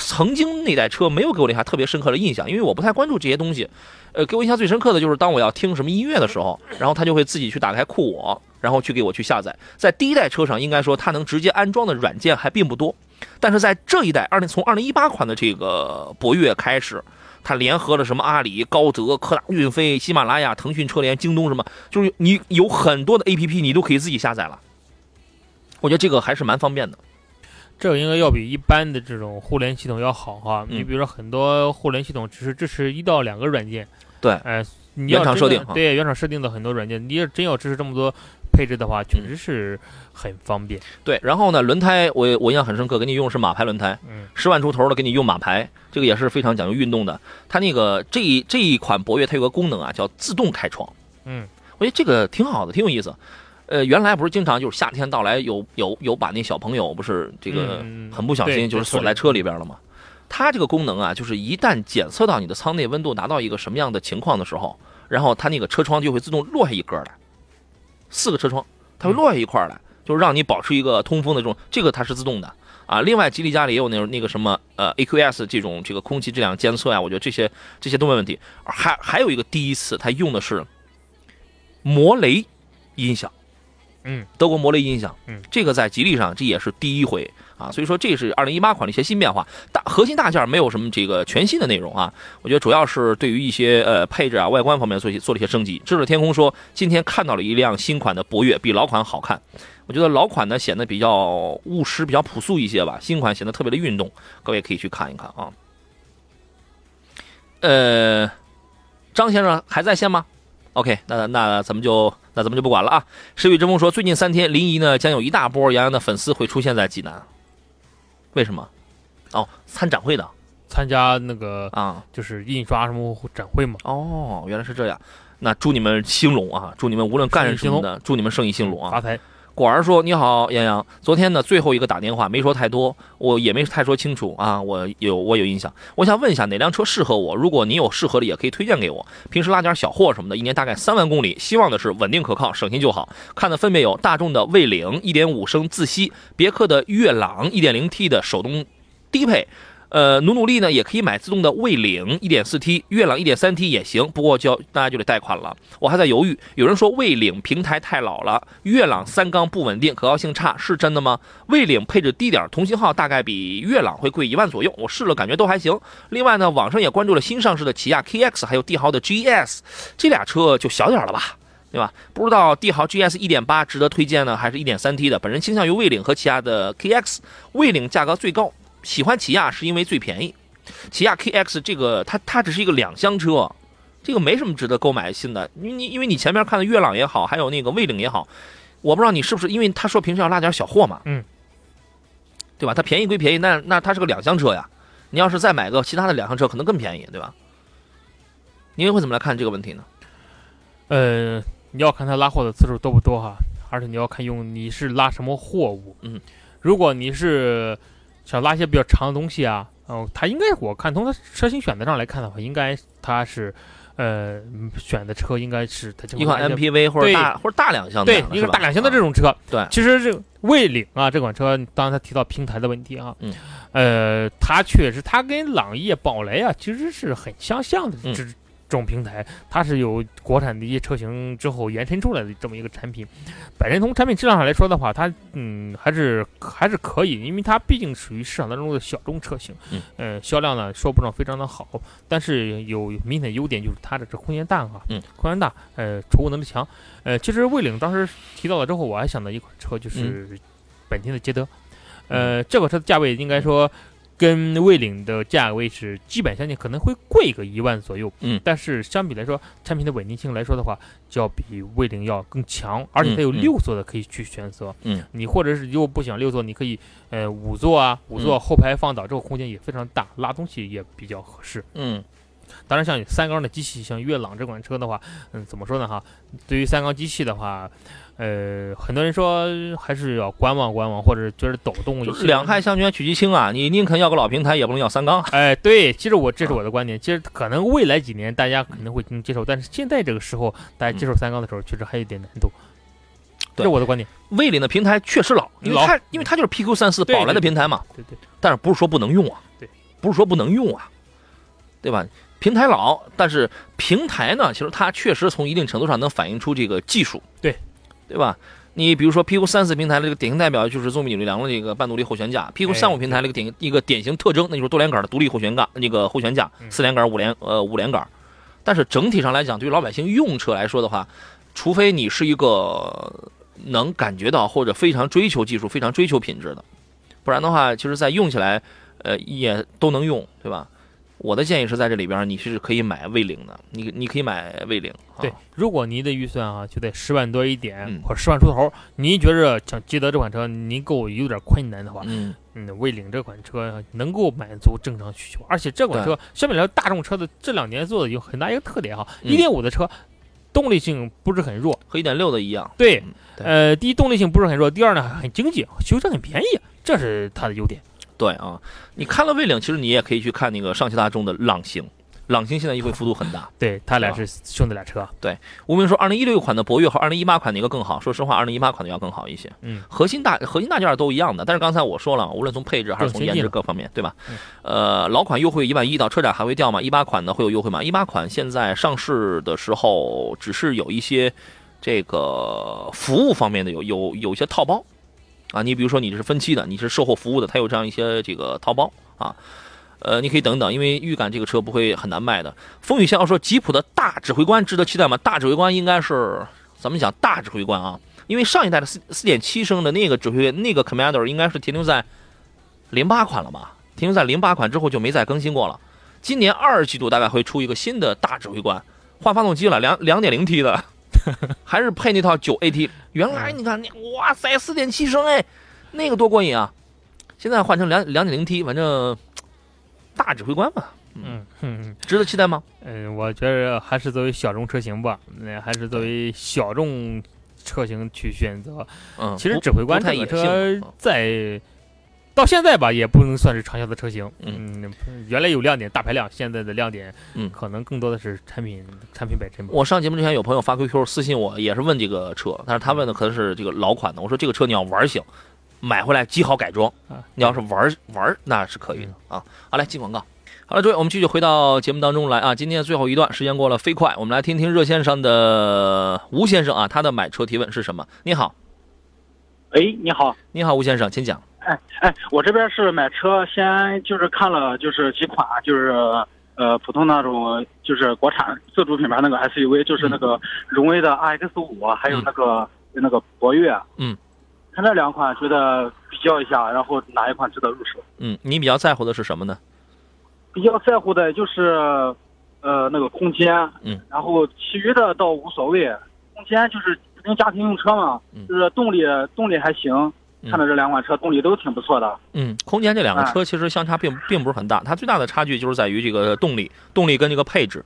曾经那代车没有给我留下特别深刻的印象，因为我不太关注这些东西。呃，给我印象最深刻的就是当我要听什么音乐的时候，然后它就会自己去打开酷我，然后去给我去下载。在第一代车上，应该说它能直接安装的软件还并不多，但是在这一代二零从二零一八款的这个博越开始，它联合了什么阿里、高德、科大讯飞、喜马拉雅、腾讯车联、京东什么，就是你有很多的 A P P，你都可以自己下载了。我觉得这个还是蛮方便的。这个应该要比一般的这种互联系统要好哈。嗯你比如说很多互联系统只是支持一到两个软件，对哎、你要原厂设定啊对原厂设定的很多软件，你要真要支持这么多配置的话，确实是很方便。对，然后呢，轮胎我我印象很深刻，给你用是马牌轮胎，嗯十万出头的给你用马牌，这个也是非常讲究运动的。它那个这一这一款博越它有个功能啊，叫自动开窗。嗯，我觉得这个挺好的，挺有意思。呃，原来不是经常就是夏天到来有有有把那小朋友不是这个嗯很不小心就是锁在车里边了吗？它这个功能啊，就是一旦检测到你的舱内温度达到一个什么样的情况的时候，然后它那个车窗就会自动落下一格来，四个车窗它会落下一块来，就是让你保持一个通风的这种，这个它是自动的啊。另外，吉利家里也有那种那个什么呃 AQS 这种这个空气质量监测呀、我觉得这些这些都没问题。还还有一个第一次，它用的是魔雷音响。嗯，德国魔雷音响，嗯，这个在吉利上这也是第一回啊，所以说这是二零一八款的一些新变化，大核心大件没有什么这个全新的内容啊，我觉得主要是对于一些呃配置啊、外观方面做一些做了一些升级。智者天空说今天看到了一辆新款的博越，比老款好看，我觉得老款呢显得比较务实、比较朴素一些吧，新款显得特别的运动，各位可以去看一看啊。呃，张先生还在线吗？OK，那那咱们就那咱们就不管了啊。石宇之风说，最近三天临沂呢将有一大波杨洋的粉丝会出现在济南，为什么？哦，参展会的参加那个啊。就是印刷什么展会嘛。哦，原来是这样。那祝你们兴隆啊！祝你们无论干什么的，祝你们生意兴隆啊！发财。果儿说：“你好，杨洋。昨天呢，最后一个打电话没说太多，我也没太说清楚啊。我有我有印象，我想问一下哪辆车适合我？如果您有适合的，也可以推荐给我。平时拉点小货什么的，一年大概三万公里，希望的是稳定可靠，省心就好。看的分别有大众的蔚领1.5升自吸，别克的悦朗 1.0T 的手动低配。”呃，努努力呢也可以买自动的蔚领 1.4T，悦朗 1.3T 也行，不过就要大家就得贷款了。我还在犹豫，有人说蔚领平台太老了，悦朗三缸不稳定，可靠性差，是真的吗？蔚领配置低点，同型号大概比悦朗会贵一万左右，我试了感觉都还行。另外呢，网上也关注了新上市的起亚 KX，还有帝豪的 GS，这俩车就小点了吧。对吧？不知道帝豪 GS 1.8值得推荐呢，还是一点三 T 的？本人倾向于蔚领和起亚的 KX，蔚领价格最高，喜欢起亚是因为最便宜。起亚 KX 这个它它只是一个两厢车，这个没什么值得购买新的。你你因为你前面看的悦朗也好，还有那个蔚领也好，我不知道你是不是因为他说平时要拉点小货嘛，嗯，对吧？它便宜归便宜，那那它是个两厢车呀。你要是再买个其他的两厢车，可能更便宜，对吧？您会怎么来看这个问题呢？呃，你要看它拉货的次数多不多哈，而且你要看用你是拉什么货物。嗯，如果你是想拉一些比较长的东西啊，哦，它应该我看从它车型选择上来看的话，应该它是呃嗯选的车应该是它就一款 MPV 或者大或者大两厢的对一个大两厢的这啊种车。对其实这个蔚领啊这款车，当然它提到平台的问题啊，嗯，呃，它确实它跟朗逸、宝来啊其实是很相像的嗯这。这种平台，它是有国产的一些车型之后延伸出来的这么一个产品。本身从产品质量上来说的话，它嗯还是还是可以，因为它毕竟属于市场当中的小众车型，嗯，呃，销量呢说不上非常的好，但是有明显的优点就是它的这空间大啊，嗯，空间大，呃，储物能力强，呃，其实蔚领当时提到了之后，我还想到一款车，就是本田的捷德，呃，这款车的价位应该说。跟蔚领的价位是基本相近，可能会贵个一万左右。嗯但是相比来说，产品的稳定性来说的话，就要比蔚领要更强，而且它有六座的可以去选择。嗯，你或者是如果不想六座，你可以呃五座啊，五座后排放倒，之后空间也非常大，拉东西也比较合适。嗯当然，像三缸的机器，像悦朗这款车的话，嗯，怎么说呢哈？对于三缸机器的话，呃，很多人说还是要观望观望，或者觉得抖动一些。两害相权取其轻啊！你宁肯要个老平台，也不能要三缸。哎，对，其实我这是我的观点。其实可能未来几年大家可能会能接受，但是现在这个时候，大家接受三缸的时候，确实还有点难度。这是我的观点。蔚领的平台确实老，因为它因为它就是 PQ 三四宝来的平台嘛，对对，但是不是说不能用啊？对，不是说不能用啊，对吧？平台老，但是平台呢，其实它确实从一定程度上能反映出这个技术，对，对吧？你比如说 P 三四平台的这个典型代表就是宗米女良的这个半独立后悬架，P 三五平台这个典一个典型特征，那就是多连杆的独立后悬架，那个后悬架四连杆五连呃五连杆。但是整体上来讲，对于老百姓用车来说的话，除非你是一个能感觉到或者非常追求技术、非常追求品质的，不然的话，其实在用起来，呃，也都能用，对吧？我的建议是在这里边，你是可以买 V 领的，你你可以买 V 零。对，如果您的预算啊就在十万多一点，或者十万出头，你觉着想捷德这款车，您够有点困难的话，嗯嗯，V 零这款车能够满足正常需求，而且这款车相比来说，大众车的这两年做的有很大一个特点哈，一点五的车动力性不是很弱，和一点六的一样。对，呃，第一动力性不是很弱，第二呢很经济，修车很便宜，这是它的优点。对啊，你看了魏领，其实你也可以去看那个上汽大众的朗行，朗行现在优惠幅度很大。对他俩是兄弟俩车。对，吴明说二零一六款的博越和二零一八款哪个更好？说实话，二零一八款的要更好一些。嗯，核心大核心大件都一样的，但是刚才我说了，无论从配置还是从颜值各方面，对吧？呃，老款优惠一万一到车展还会掉吗？一八款呢会有优惠吗？一八款现在上市的时候只是有一些这个服务方面的有有有一些套包。啊，你比如说你是分期的，你是售后服务的，它有这样一些这个套包啊，呃，你可以等等，因为预感这个车不会很难卖的。风雨先要说吉普的大指挥官值得期待吗？大指挥官应该是怎么讲？大指挥官啊，因为上一代的四四点七升的那个指挥那个 Commander 应该是停留在零八款了吧？停留在零八款之后就没再更新过了。今年二季度大概会出一个新的大指挥官，换发动机了，两两点零 T 的。还是配那套九 AT，原来你看，你哇塞，四点七升哎，那个多过瘾啊！现在换成两两点零 T，反正大指挥官嘛，嗯嗯，值得期待吗？嗯，我觉得还是作为小众车型吧，那还是作为小众车型去选择。嗯，其实指挥官这个车在。到现在吧，也不能算是畅销的车型。嗯，原来有亮点，大排量，现在的亮点，嗯，可能更多的是产品产品本身。我上节目之前有朋友发 QQ 私信我，也是问这个车，但是他问的可能是这个老款的。我说这个车你要玩行，买回来极好改装啊。你要是玩玩那是可以的啊。好来，进广告。好了，诸位，我们继续回到节目当中来啊。今天最后一段时间过了飞快，我们来听听热线上的吴先生啊，他的买车提问是什么？你好，喂，你好，你好，吴先生，请讲。哎哎，我这边是买车，先就是看了就是几款，就是呃普通那种就是国产自主品牌那个 SUV，就是那个荣威的 RX 五，还有那个那个博越。嗯，看这两款，觉得比较一下，然后哪一款值得入手？嗯，你比较在乎的是什么呢？比较在乎的就是呃那个空间，嗯，然后其余的倒无所谓。空间就是因为家庭用车嘛，就是动力动力还行。看到这两款车动力都挺不错的。嗯，空间这两个车其实相差并并不是很大，它最大的差距就是在于这个动力，动力跟这个配置。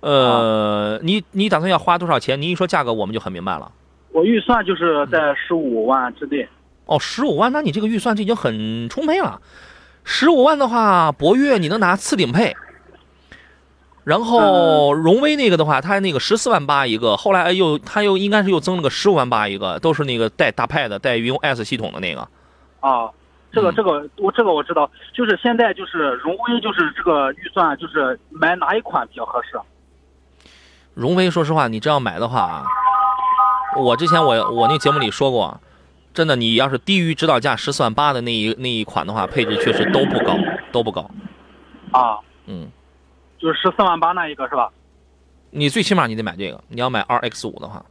呃，你你打算要花多少钱？你一说价格我们就很明白了。我预算就是在十五万之内。哦，十五万，那你这个预算就已经很充沛了。十五万的话，博越你能拿次顶配。然后荣威那个的话，它那个十四万八一个，后来又它又应该是又增了个十五万八一个，都是那个带大 pad 带云 S 系统的那个。啊，这个这个我这个我知道，就是现在就是荣威就是这个预算就是买哪一款比较合适？荣威说实话，你这样买的话，我之前我我那节目里说过，真的你要是低于指导价十四万八的那一那一款的话，配置确实都不高，都不高。啊，嗯。就是十四万八那一个是吧？你最起码你得买这个，你要买二 X 五的话。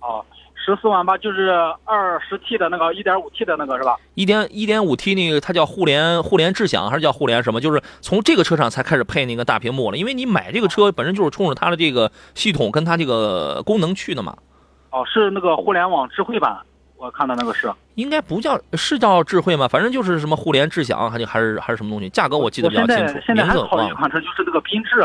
哦，十四万八就是二十 T 的那个一点五 T 的那个是吧？一点一点五 T 那个它叫互联互联智享还是叫互联什么？就是从这个车上才开始配那个大屏幕了，因为你买这个车本身就是冲着它的这个系统跟它这个功能去的嘛。哦，是那个互联网智慧版。我看到那个是，应该不叫是叫智慧吗？反正就是什么互联智享，还是还是还是什么东西？价格我记得比较清楚。现在还考虑一款车，就是这个缤智。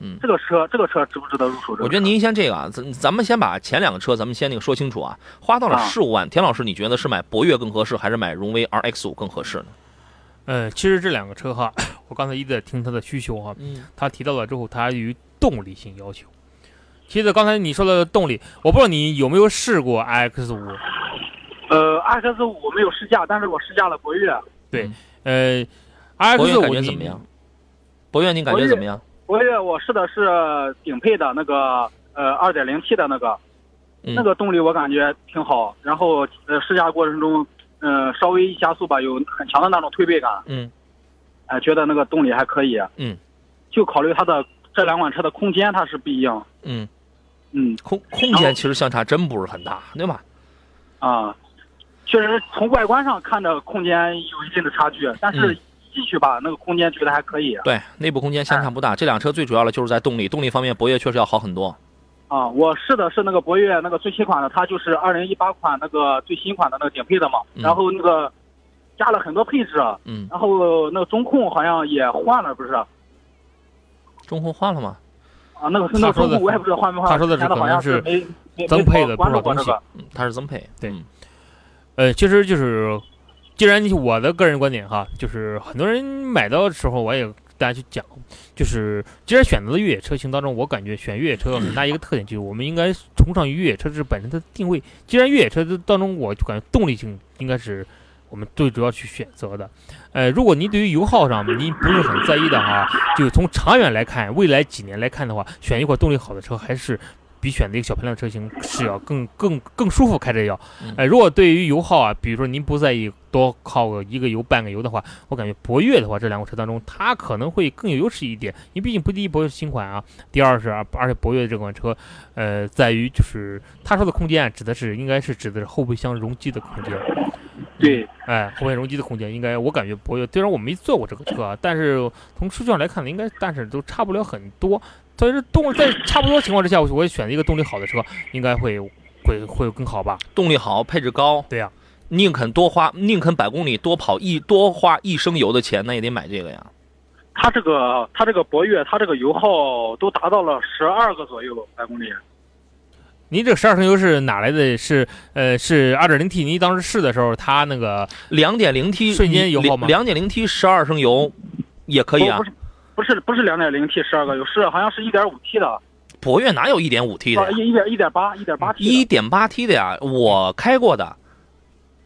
嗯，这个车这个车值不值得入手？我觉得您先这个啊，咱咱们先把前两个车咱们先那个说清楚啊。花到了十五万，田老师你觉得是买博越更合适，还是买荣威 RX 五更合适呢？呃，其实这两个车哈，我刚才一直在听他的需求哈。嗯。他提到了之后，他对于动力性要求。其实刚才你说的动力，我不知道你有没有试过 RX 五。呃，RX 五没有试驾，但是我试驾了博越。对，呃，RX 五感觉怎么样？博越你感觉怎么样？博越我试的是顶配的那个，呃，二点零 T 的那个。嗯那个动力我感觉挺好。然后呃试驾过程中，嗯、稍微一加速吧，有很强的那种推背感，嗯哎、觉得那个动力还可以。嗯，就考虑它的这两款车的空间它是不一样。嗯，嗯空空间其实相差真不是很大，对吧？啊，确实从外观上看着空间有一定的差距，但是进去吧，那个空间觉得还可以。对，内部空间相差不大。这辆车最主要的就是在动力，动力方面博越确实要好很多。啊，我试的是那个博越那个最新款的，它就是二零一八款那个最新款的那个顶配的嘛，嗯然后那个加了很多配置，嗯，然后那个中控好像也换了，不是？啊，中控换了吗？啊那个那他说的个中控我也不知道换没换，他说的是好像可能是增配的没关注多少东西过。嗯，它是增配。对嗯呃，其实就是，既然我的个人观点哈，就是很多人买到的时候，我也大家去讲，就是既然选择了越野车型当中，我感觉选越野车很大一个特点就是我们应该崇尚于越野车是本身的定位。既然越野车当中，我就感觉动力性应该是我们最主要去选择的。呃，如果您对于油耗上您不是很在意的话，就从长远来看，未来几年来看的话，选一款动力好的车还是。比选择一个小排量车型是要更更更舒服开着要，哎，如果对于油耗啊，比如说您不在意多耗个一个油半个油的话，我感觉博越的话，这两款车当中，它可能会更有优势一点。因为毕竟不第一，博越是新款啊，第二是啊，而且博越这款车，呃，在于就是他说的空间啊，指的是应该是指的是后备箱容积的空间。对，哎，后备箱容积的空间应该，我感觉博越，虽然我没坐过这个车啊，但是从数据上来看呢，应该但是都差不了很多。所以说动在差不多情况之下，我我选一个动力好的车，应该会会会更好吧？动力好，配置高，对呀、宁肯多花，宁肯百公里多跑一多花一升油的钱，那也得买这个呀。它这个它这个博越，它这个油耗都达到了十二个左右百公里。您这十二升油是哪来的？是呃是二点零 T，您当时试的时候，它那个两点零 T 瞬间油耗吗两点零 T 十二升油也可以啊不。是不是不是两点零 T 十二个有，是好像是一点五 T 的，博越哪有一点五 T 的？一一点一点八一点八 T 的。一点八 T 的呀，我开过的。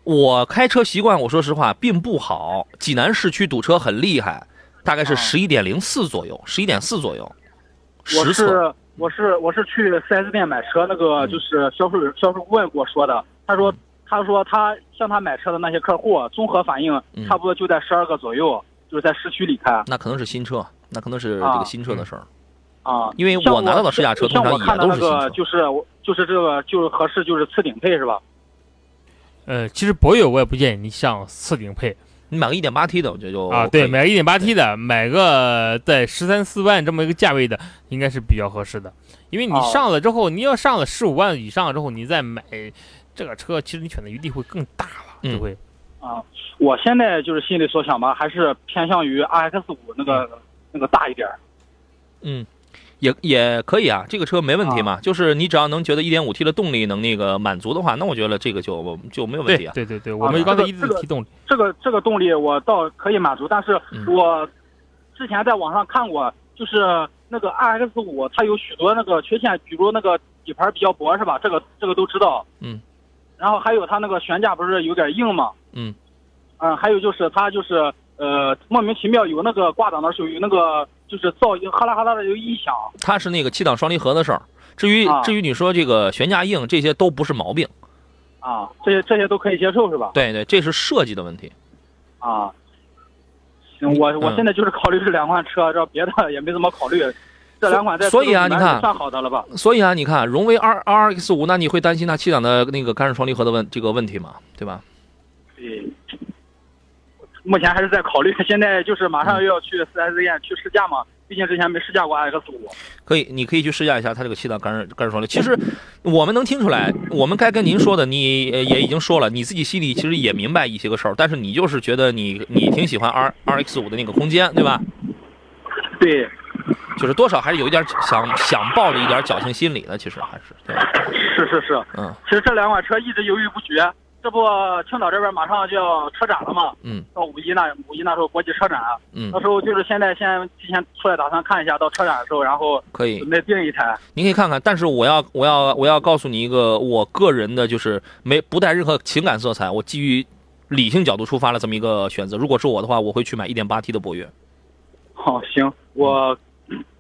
我开车习惯，我说实话并不好。济南市区堵车很厉害，大概是啊十一点零四左右，十一点四左右，我。是我是我是去 4S 店买车，那个嗯就是销售销售顾问给我说的，他说他说他向他买车的那些客户综合反应嗯差不多就在十二个左右，就是在市区里开那可能是新车，那可能是这啊个新车的事儿。啊。因为我拿到的试驾车通常也都是新车个就是我就是这个就是合适就是次顶配是吧？呃，其实博越我也不建议你上次顶配你买个一点八 T 的，我觉得就啊，对，买个一点八 T 的，买个在十三四万这么一个价位的，应该是比较合适的。因为你哦上了之后，你要上了十五万以上之后，你再买这个车，其实你选择余地会更大了，嗯就会。啊，我现在就是心里所想吧，还是偏向于 RX 五那个那个大一点儿。嗯，也也可以啊，这个车没问题嘛。就是你只要能觉得一点五 T 的动力能那个满足的话，那我觉得这个就就没有问题啊。对对对对，我们刚才一直这个提动力，这个这个动力我倒可以满足，但是嗯我之前在网上看过，就是那个 RX 五它有许多那个缺陷，比如那个底盘比较薄是吧？这个这个都知道。嗯。然后还有它那个悬架不是有点硬吗？嗯。嗯，还有就是它就是呃莫名其妙有那个挂档的时候有那个就是噪音哈啦哈啦的有异响。它是那个七档双离合的事儿。至于啊至于你说这个悬架硬，这些都不是毛病。啊，这些这些都可以接受是吧？对对，这是设计的问题。啊，行，我我嗯现在就是考虑这两款车，这别的也没怎么考虑。这两款在所以啊你看算好的了吧？所以啊，你看荣威 R R X 五，那你会担心它七档的那个干式双离合的问这个问题吗？对吧？对，目前还是在考虑，现在就是马上又要去 4S 店去试驾嘛，毕竟之前没试驾过 RX 五。可以，你可以去试驾一下它这个气囊干式干式双离。其实我们能听出来，我们该跟您说的，你呃也已经说了，你自己心里其实也明白一些个事儿，但是你就是觉得你你挺喜欢 R R X 五的那个空间，对吧？对，就是多少还是有一点想想抱着一点侥幸心理的，其实还是对？是是是。嗯其实这两款车一直犹豫不决，这不青岛这边马上就要车展了嘛，嗯到五一那五一那时候国际车展，嗯到，时候就是现在先提前出来打算看一下，到车展的时候，然后可以准。备订一台。您可以看看，但是我要我要我要告诉你一个我个人的，就是没不带任何情感色彩，我基于理性角度出发了这么一个选择。如果是我的话，我会去买一点八 T 的博越。好、行，我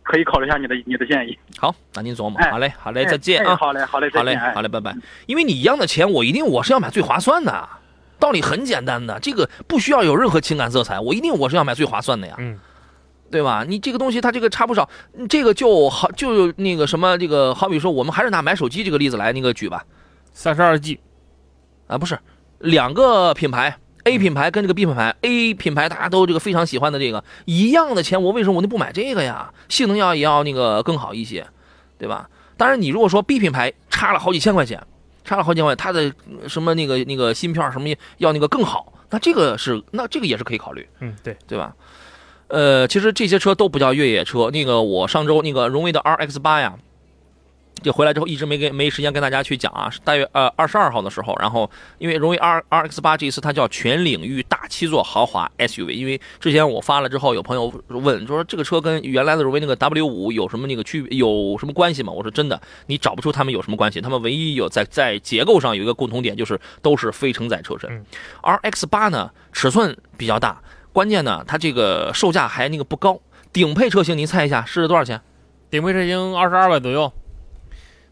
可以考虑一下你的你的建议。好，那您琢磨。哎好嘞，好嘞，哎再见啊。哎好嘞，好嘞，再好嘞，好嘞，拜拜。因为你一样的钱，我一定我是要买最划算的。道理很简单的，这个不需要有任何情感色彩，我一定我是要买最划算的呀，嗯，对吧？你这个东西它这个差不少，这个就好就那个什么这个，好比说我们还是拿买手机这个例子来那个举吧，三十二 G，啊，不是两个品牌。A 品牌跟这个 B 品牌，A 品牌大家都这个非常喜欢的这个一样的钱，我为什么我就不买这个呀？性能要也要那个更好一些，对吧？当然，你如果说 B 品牌差了好几千块钱，差了好几千块钱，它的呃什么那个那个芯片什么要那个更好，那这个是那这个也是可以考虑，嗯，对，对吧？呃，其实这些车都不叫越野车。那个我上周那个荣威的 RX 八呀，就回来之后一直没跟没时间跟大家去讲啊，大约呃二十二号的时候，然后因为荣威 R RX 八这一次它叫全领域大七座豪华 SUV，因为之前我发了之后，有朋友问说这个车跟原来的荣威那个 W 五有什么那个区别，有什么关系吗？我说真的，你找不出他们有什么关系，他们唯一有在在结构上有一个共同点，就是都是非承载车身。嗯 RX 八呢尺寸比较大，关键呢它这个售价还那个不高，顶配车型您猜一下是多少钱？顶配车型二十二万左右，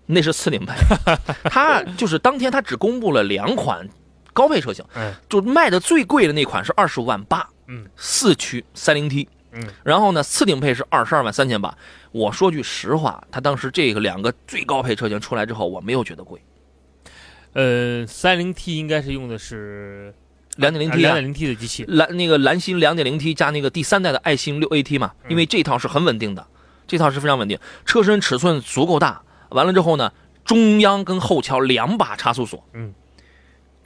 那是次顶配，它就是当天它只公布了两款高配车型，嗯。就卖的最贵的那款是二十五万八，嗯，四驱三零 T，嗯，然后呢次顶配是二十二万三千八。我说句实话，它当时这个两个最高配车型出来之后，我没有觉得贵，呃，三零 T 应该是用的是两点零 T 啊。两点。零 T 的机器，蓝那个蓝芯两点零 T 加那个第三代的爱信六 AT 嘛，嗯。因为这套是很稳定的，这套是非常稳定，车身尺寸足够大，完了之后呢，中央跟后桥两把差速锁，嗯，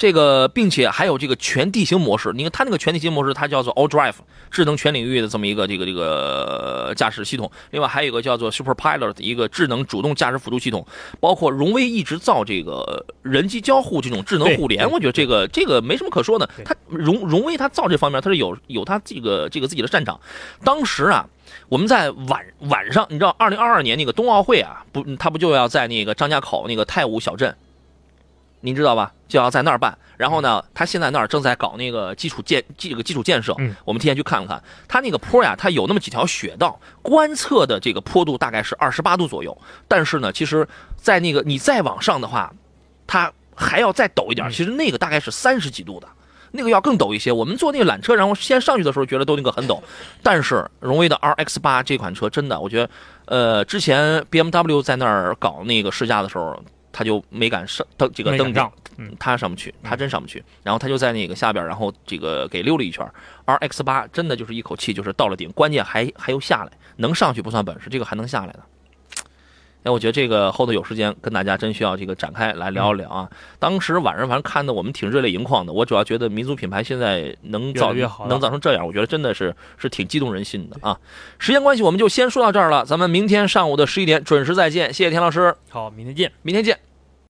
这个并且还有这个全地形模式，你看它那个全地形模式，它叫做 All Drive 智能全领域的这么一个这个这个驾驶系统，另外还有一个叫做 Super Pilot 的一个智能主动驾驶辅助系统，包括荣威一直造这个人机交互这种智能互联，我觉得这个这个没什么可说的，它荣荣威它造这方面它是有有它这个这个自己的擅长，当时啊。我们在晚晚上，你知道，二零二二年那个冬奥会啊，不，他不就要在那个张家口那个太武小镇，您知道吧？就要在那儿办。然后呢，他现在那儿正在搞那个基础建这个基础建设。嗯，我们提前去看了看，他那个坡呀，它有那么几条雪道，观测的这个坡度大概是二十八度左右。但是呢，其实，在那个你再往上的话，它还要再陡一点。嗯其实那个大概是三十几度的。那个要更陡一些，我们坐那个缆车，然后先上去的时候觉得都那个很陡，但是荣威的 RX 八这款车真的，我觉得，呃，之前 BMW 在那儿搞那个试驾的时候，他就没敢上登这个登上，嗯他上不去，他真上不去，然后他就在那个下边，然后这个给溜了一圈。RX 八真的就是一口气就是到了顶，关键还还又下来，能上去不算本事，这个还能下来的。哎，我觉得这个后头有时间跟大家真需要这个展开来聊一聊啊。当时晚上反正看的我们挺热泪盈眶的，我主要觉得民族品牌现在能造越能造成这样，我觉得真的是是挺激动人心的啊。时间关系，我们就先说到这儿了，咱们明天上午的十一点准时再见，谢谢田老师，好，明天见。明天见。